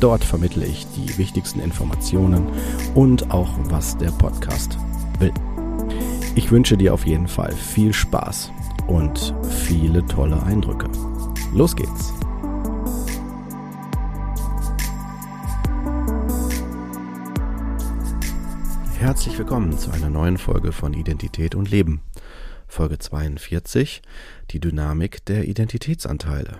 Dort vermittle ich die wichtigsten Informationen und auch, was der Podcast will. Ich wünsche dir auf jeden Fall viel Spaß und viele tolle Eindrücke. Los geht's! Herzlich willkommen zu einer neuen Folge von Identität und Leben. Folge 42, die Dynamik der Identitätsanteile.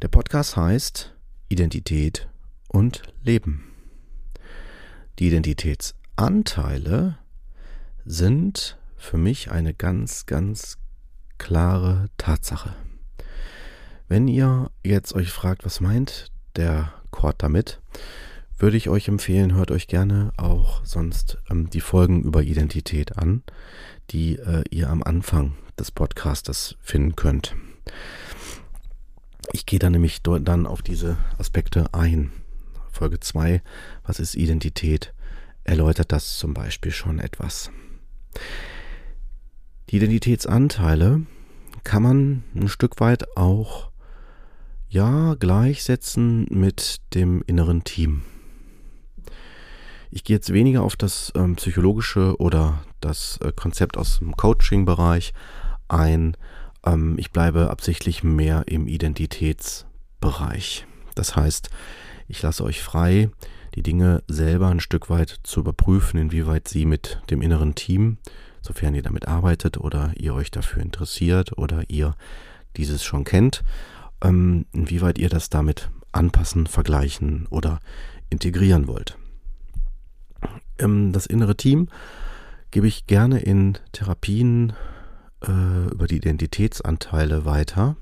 Der Podcast heißt Identität und Leben. Die Identitätsanteile sind für mich eine ganz, ganz klare Tatsache. Wenn ihr jetzt euch fragt, was meint der Chord damit, würde ich euch empfehlen, hört euch gerne auch sonst ähm, die Folgen über Identität an, die äh, ihr am Anfang des Podcastes finden könnt. Ich gehe da nämlich dann auf diese Aspekte ein. Folge 2, was ist Identität, erläutert das zum Beispiel schon etwas. Die Identitätsanteile kann man ein Stück weit auch ja gleichsetzen mit dem inneren Team. Ich gehe jetzt weniger auf das ähm, psychologische oder das äh, Konzept aus dem Coaching-Bereich ein. Ähm, ich bleibe absichtlich mehr im Identitätsbereich. Das heißt, ich lasse euch frei, die Dinge selber ein Stück weit zu überprüfen, inwieweit sie mit dem inneren Team, sofern ihr damit arbeitet oder ihr euch dafür interessiert oder ihr dieses schon kennt, ähm, inwieweit ihr das damit anpassen, vergleichen oder integrieren wollt. Ähm, das innere Team gebe ich gerne in Therapien äh, über die Identitätsanteile weiter,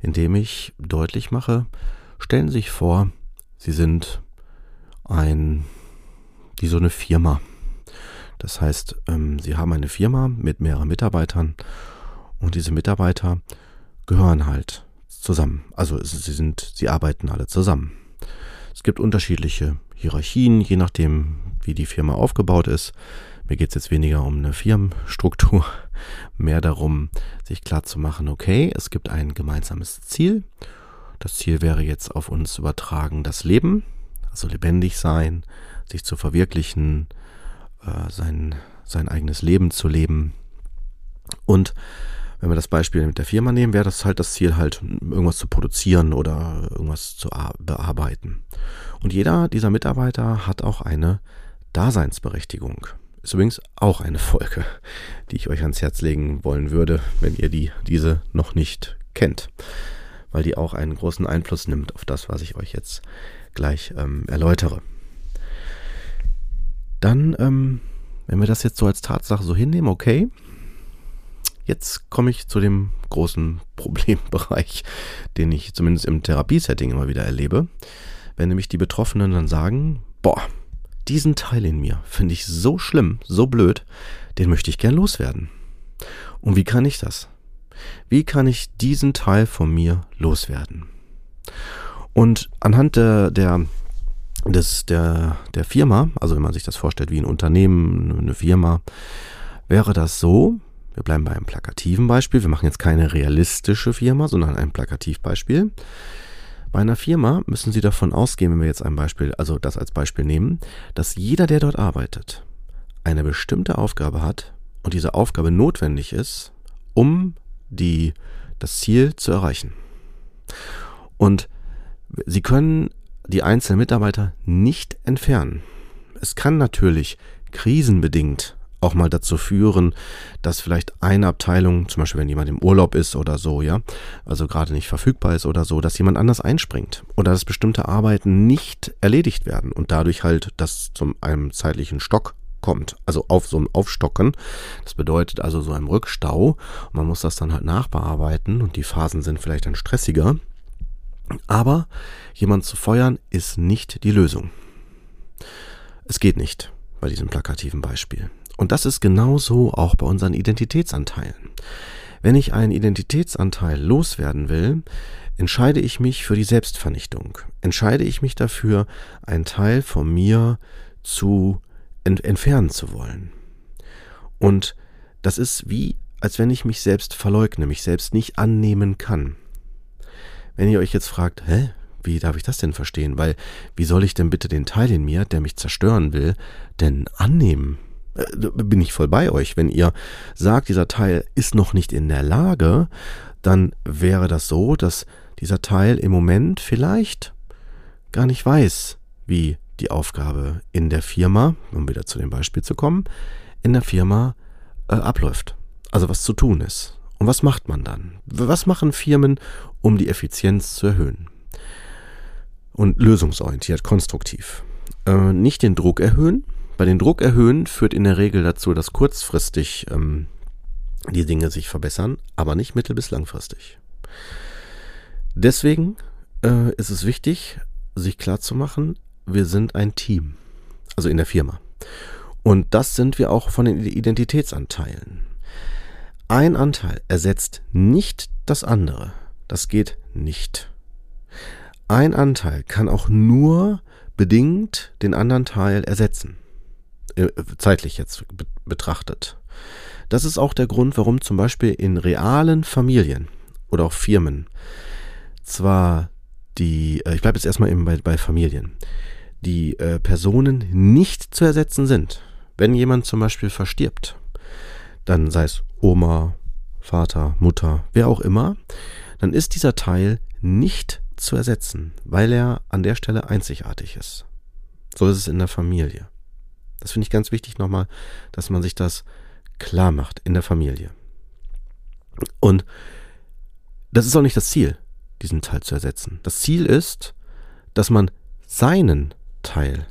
indem ich deutlich mache, stellen Sie sich vor, Sie sind ein, wie so eine Firma. Das heißt, ähm, Sie haben eine Firma mit mehreren Mitarbeitern und diese Mitarbeiter gehören halt zusammen. Also sie sind, sie arbeiten alle zusammen. Es gibt unterschiedliche Hierarchien, je nachdem, wie die Firma aufgebaut ist. Mir geht es jetzt weniger um eine Firmenstruktur, mehr darum, sich klar zu machen, okay, es gibt ein gemeinsames Ziel. Das Ziel wäre jetzt auf uns übertragen das Leben, also lebendig sein, sich zu verwirklichen, äh, sein, sein eigenes Leben zu leben. Und wenn wir das Beispiel mit der Firma nehmen, wäre das halt das Ziel, halt irgendwas zu produzieren oder irgendwas zu bearbeiten. Und jeder dieser Mitarbeiter hat auch eine Daseinsberechtigung. Ist übrigens auch eine Folge, die ich euch ans Herz legen wollen würde, wenn ihr die, diese noch nicht kennt. Weil die auch einen großen Einfluss nimmt auf das, was ich euch jetzt gleich ähm, erläutere. Dann, ähm, wenn wir das jetzt so als Tatsache so hinnehmen, okay, Jetzt komme ich zu dem großen Problembereich, den ich zumindest im Therapiesetting immer wieder erlebe. Wenn nämlich die Betroffenen dann sagen, boah, diesen Teil in mir finde ich so schlimm, so blöd, den möchte ich gern loswerden. Und wie kann ich das? Wie kann ich diesen Teil von mir loswerden? Und anhand der, der, des, der, der Firma, also wenn man sich das vorstellt wie ein Unternehmen, eine Firma, wäre das so, wir bleiben bei einem plakativen Beispiel. Wir machen jetzt keine realistische Firma, sondern ein Plakativbeispiel. Bei einer Firma müssen Sie davon ausgehen, wenn wir jetzt ein Beispiel, also das als Beispiel nehmen, dass jeder, der dort arbeitet, eine bestimmte Aufgabe hat und diese Aufgabe notwendig ist, um die, das Ziel zu erreichen. Und Sie können die einzelnen Mitarbeiter nicht entfernen. Es kann natürlich krisenbedingt auch mal dazu führen, dass vielleicht eine Abteilung, zum Beispiel wenn jemand im Urlaub ist oder so, ja, also gerade nicht verfügbar ist oder so, dass jemand anders einspringt oder dass bestimmte Arbeiten nicht erledigt werden und dadurch halt das zum einem zeitlichen Stock kommt, also auf so ein Aufstocken. Das bedeutet also so einem Rückstau. Man muss das dann halt nachbearbeiten und die Phasen sind vielleicht dann stressiger. Aber jemand zu feuern ist nicht die Lösung. Es geht nicht bei diesem plakativen Beispiel. Und das ist genauso auch bei unseren Identitätsanteilen. Wenn ich einen Identitätsanteil loswerden will, entscheide ich mich für die Selbstvernichtung. Entscheide ich mich dafür, einen Teil von mir zu ent entfernen zu wollen. Und das ist wie, als wenn ich mich selbst verleugne, mich selbst nicht annehmen kann. Wenn ihr euch jetzt fragt, hä, wie darf ich das denn verstehen? Weil, wie soll ich denn bitte den Teil in mir, der mich zerstören will, denn annehmen? Äh, bin ich voll bei euch. Wenn ihr sagt, dieser Teil ist noch nicht in der Lage, dann wäre das so, dass dieser Teil im Moment vielleicht gar nicht weiß, wie die Aufgabe in der Firma, um wieder zu dem Beispiel zu kommen, in der Firma äh, abläuft. Also was zu tun ist. Und was macht man dann? Was machen Firmen, um die Effizienz zu erhöhen? Und lösungsorientiert, konstruktiv. Äh, nicht den Druck erhöhen. Bei den Druck erhöhen führt in der Regel dazu, dass kurzfristig ähm, die Dinge sich verbessern, aber nicht mittel- bis langfristig. Deswegen äh, ist es wichtig, sich klarzumachen, wir sind ein Team, also in der Firma. Und das sind wir auch von den Identitätsanteilen. Ein Anteil ersetzt nicht das andere. Das geht nicht. Ein Anteil kann auch nur bedingt den anderen Teil ersetzen. Äh, zeitlich jetzt betrachtet. Das ist auch der Grund, warum zum Beispiel in realen Familien oder auch Firmen zwar die, äh, ich bleibe jetzt erstmal eben bei, bei Familien, die äh, Personen nicht zu ersetzen sind. Wenn jemand zum Beispiel verstirbt, dann sei es Oma, Vater, Mutter, wer auch immer, dann ist dieser Teil nicht zu ersetzen, weil er an der Stelle einzigartig ist. So ist es in der Familie. Das finde ich ganz wichtig nochmal, dass man sich das klar macht in der Familie. Und das ist auch nicht das Ziel diesen Teil zu ersetzen. Das Ziel ist, dass man seinen Teil,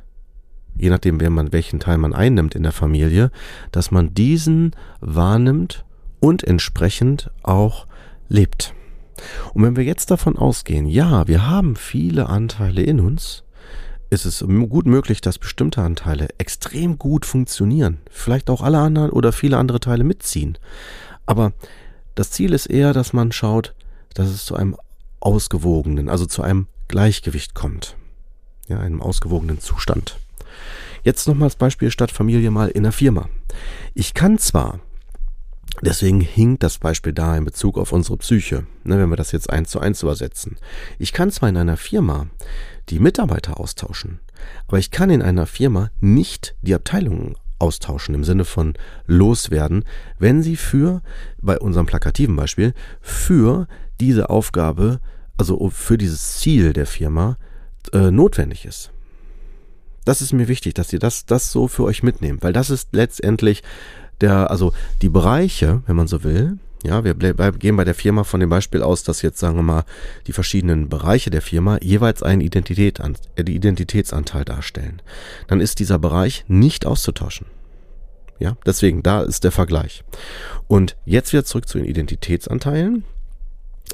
je nachdem, wer man, welchen Teil man einnimmt in der Familie, dass man diesen wahrnimmt und entsprechend auch lebt. Und wenn wir jetzt davon ausgehen, ja, wir haben viele Anteile in uns, ist es gut möglich, dass bestimmte Anteile extrem gut funktionieren, vielleicht auch alle anderen oder viele andere Teile mitziehen. Aber das Ziel ist eher, dass man schaut, dass es zu einem ausgewogenen, also zu einem Gleichgewicht kommt. Ja, einem ausgewogenen Zustand. Jetzt nochmal als Beispiel statt Familie mal in der Firma. Ich kann zwar, deswegen hinkt das Beispiel da in Bezug auf unsere Psyche, ne, wenn wir das jetzt eins zu eins übersetzen. Ich kann zwar in einer Firma die Mitarbeiter austauschen, aber ich kann in einer Firma nicht die Abteilungen austauschen im Sinne von loswerden, wenn sie für, bei unserem plakativen Beispiel, für diese Aufgabe, also für dieses Ziel der Firma, äh, notwendig ist. Das ist mir wichtig, dass ihr das, das so für euch mitnehmt, weil das ist letztendlich der, also die Bereiche, wenn man so will, ja, wir gehen bei der Firma von dem Beispiel aus, dass jetzt, sagen wir mal, die verschiedenen Bereiche der Firma jeweils einen Identität äh, Identitätsanteil darstellen. Dann ist dieser Bereich nicht auszutauschen. Ja, deswegen, da ist der Vergleich. Und jetzt wieder zurück zu den Identitätsanteilen.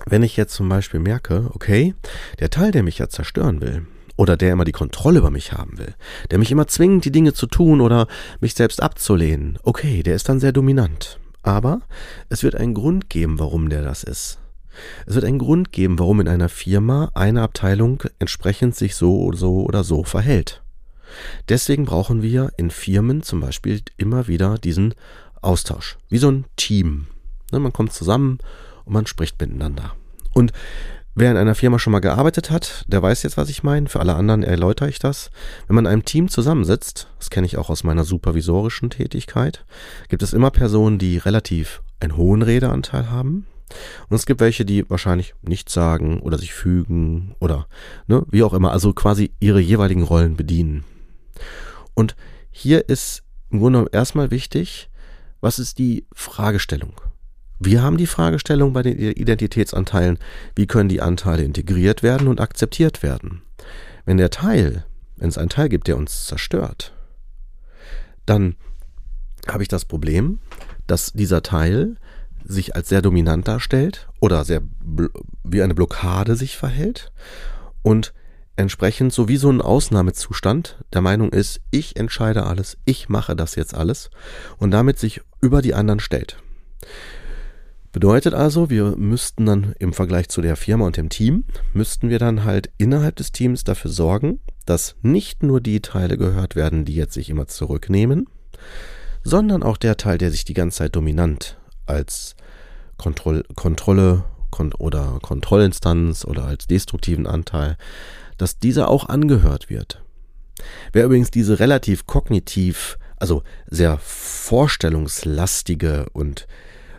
Wenn ich jetzt zum Beispiel merke, okay, der Teil, der mich ja zerstören will, oder der immer die Kontrolle über mich haben will, der mich immer zwingt, die Dinge zu tun oder mich selbst abzulehnen, okay, der ist dann sehr dominant. Aber es wird einen Grund geben, warum der das ist. Es wird einen Grund geben, warum in einer Firma eine Abteilung entsprechend sich so oder so oder so verhält. Deswegen brauchen wir in Firmen zum Beispiel immer wieder diesen Austausch, wie so ein Team. Ne, man kommt zusammen und man spricht miteinander. Und Wer in einer Firma schon mal gearbeitet hat, der weiß jetzt, was ich meine. Für alle anderen erläutere ich das. Wenn man in einem Team zusammensitzt, das kenne ich auch aus meiner supervisorischen Tätigkeit, gibt es immer Personen, die relativ einen hohen Redeanteil haben. Und es gibt welche, die wahrscheinlich nichts sagen oder sich fügen oder ne, wie auch immer, also quasi ihre jeweiligen Rollen bedienen. Und hier ist im Grunde erstmal wichtig, was ist die Fragestellung? Wir haben die Fragestellung bei den Identitätsanteilen, wie können die Anteile integriert werden und akzeptiert werden. Wenn der Teil, wenn es einen Teil gibt, der uns zerstört, dann habe ich das Problem, dass dieser Teil sich als sehr dominant darstellt oder sehr wie eine Blockade sich verhält und entsprechend so wie so ein Ausnahmezustand der Meinung ist, ich entscheide alles, ich mache das jetzt alles und damit sich über die anderen stellt. Bedeutet also, wir müssten dann im Vergleich zu der Firma und dem Team, müssten wir dann halt innerhalb des Teams dafür sorgen, dass nicht nur die Teile gehört werden, die jetzt sich immer zurücknehmen, sondern auch der Teil, der sich die ganze Zeit dominant als Kontroll Kontrolle kon oder Kontrollinstanz oder als destruktiven Anteil, dass dieser auch angehört wird. Wer übrigens diese relativ kognitiv, also sehr vorstellungslastige und äh,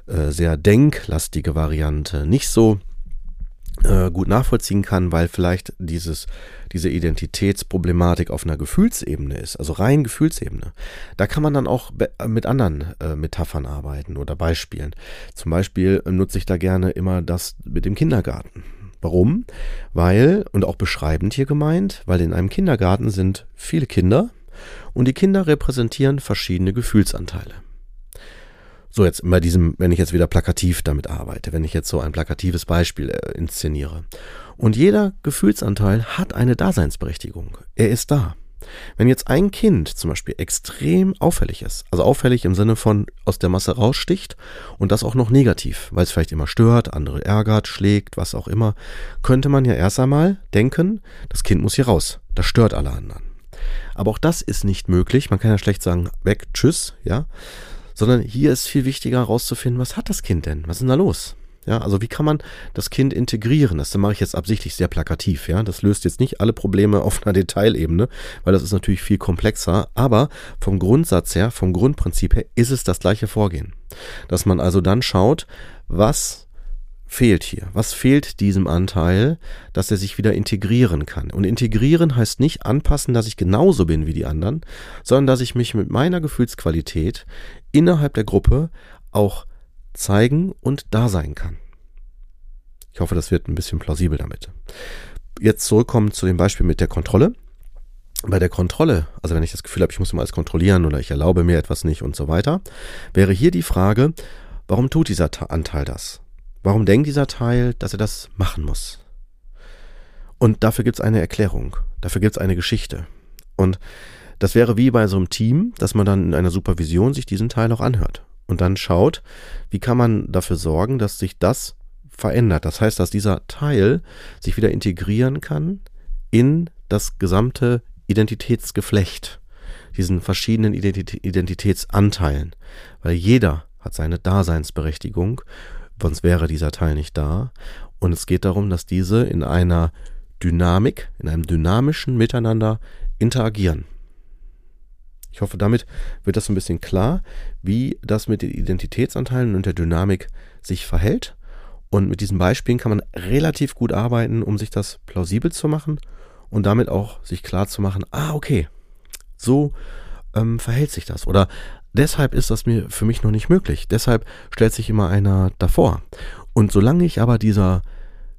sehr denklastige Variante nicht so äh, gut nachvollziehen kann, weil vielleicht dieses, diese Identitätsproblematik auf einer Gefühlsebene ist, also rein Gefühlsebene. Da kann man dann auch mit anderen äh, Metaphern arbeiten oder Beispielen. Zum Beispiel nutze ich da gerne immer das mit dem Kindergarten. Warum? Weil, und auch beschreibend hier gemeint, weil in einem Kindergarten sind viele Kinder und die Kinder repräsentieren verschiedene Gefühlsanteile. So, jetzt bei diesem, wenn ich jetzt wieder plakativ damit arbeite, wenn ich jetzt so ein plakatives Beispiel äh, inszeniere. Und jeder Gefühlsanteil hat eine Daseinsberechtigung. Er ist da. Wenn jetzt ein Kind zum Beispiel extrem auffällig ist, also auffällig im Sinne von aus der Masse raussticht und das auch noch negativ, weil es vielleicht immer stört, andere ärgert, schlägt, was auch immer, könnte man ja erst einmal denken, das Kind muss hier raus, das stört alle anderen. Aber auch das ist nicht möglich. Man kann ja schlecht sagen, weg, tschüss, ja sondern hier ist viel wichtiger herauszufinden, was hat das Kind denn? Was ist denn da los? Ja, also wie kann man das Kind integrieren? Das mache ich jetzt absichtlich sehr plakativ, ja. Das löst jetzt nicht alle Probleme auf einer Detailebene, weil das ist natürlich viel komplexer, aber vom Grundsatz her, vom Grundprinzip her ist es das gleiche Vorgehen. Dass man also dann schaut, was fehlt hier? Was fehlt diesem Anteil, dass er sich wieder integrieren kann? Und integrieren heißt nicht anpassen, dass ich genauso bin wie die anderen, sondern dass ich mich mit meiner Gefühlsqualität innerhalb der Gruppe auch zeigen und da sein kann. Ich hoffe, das wird ein bisschen plausibel damit. Jetzt zurückkommen zu dem Beispiel mit der Kontrolle. Bei der Kontrolle, also wenn ich das Gefühl habe, ich muss immer alles kontrollieren oder ich erlaube mir etwas nicht und so weiter, wäre hier die Frage, warum tut dieser Anteil das? Warum denkt dieser Teil, dass er das machen muss? Und dafür gibt es eine Erklärung, dafür gibt es eine Geschichte. Und das wäre wie bei so einem Team, dass man dann in einer Supervision sich diesen Teil auch anhört und dann schaut, wie kann man dafür sorgen, dass sich das verändert. Das heißt, dass dieser Teil sich wieder integrieren kann in das gesamte Identitätsgeflecht, diesen verschiedenen Identitätsanteilen, weil jeder hat seine Daseinsberechtigung sonst wäre dieser Teil nicht da. Und es geht darum, dass diese in einer Dynamik, in einem dynamischen Miteinander interagieren. Ich hoffe, damit wird das so ein bisschen klar, wie das mit den Identitätsanteilen und der Dynamik sich verhält. Und mit diesen Beispielen kann man relativ gut arbeiten, um sich das plausibel zu machen und damit auch sich klar zu machen, ah, okay, so ähm, verhält sich das. Oder Deshalb ist das mir für mich noch nicht möglich. Deshalb stellt sich immer einer davor. Und solange ich aber dieser,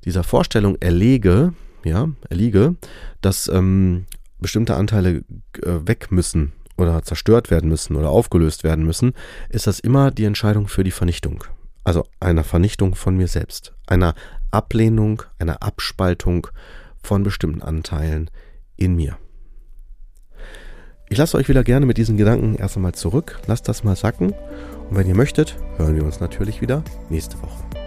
dieser Vorstellung erlege, ja, erliege, dass ähm, bestimmte Anteile äh, weg müssen oder zerstört werden müssen oder aufgelöst werden müssen, ist das immer die Entscheidung für die Vernichtung. Also einer Vernichtung von mir selbst, einer Ablehnung, einer Abspaltung von bestimmten Anteilen in mir. Ich lasse euch wieder gerne mit diesen Gedanken erst einmal zurück. Lasst das mal sacken. Und wenn ihr möchtet, hören wir uns natürlich wieder nächste Woche.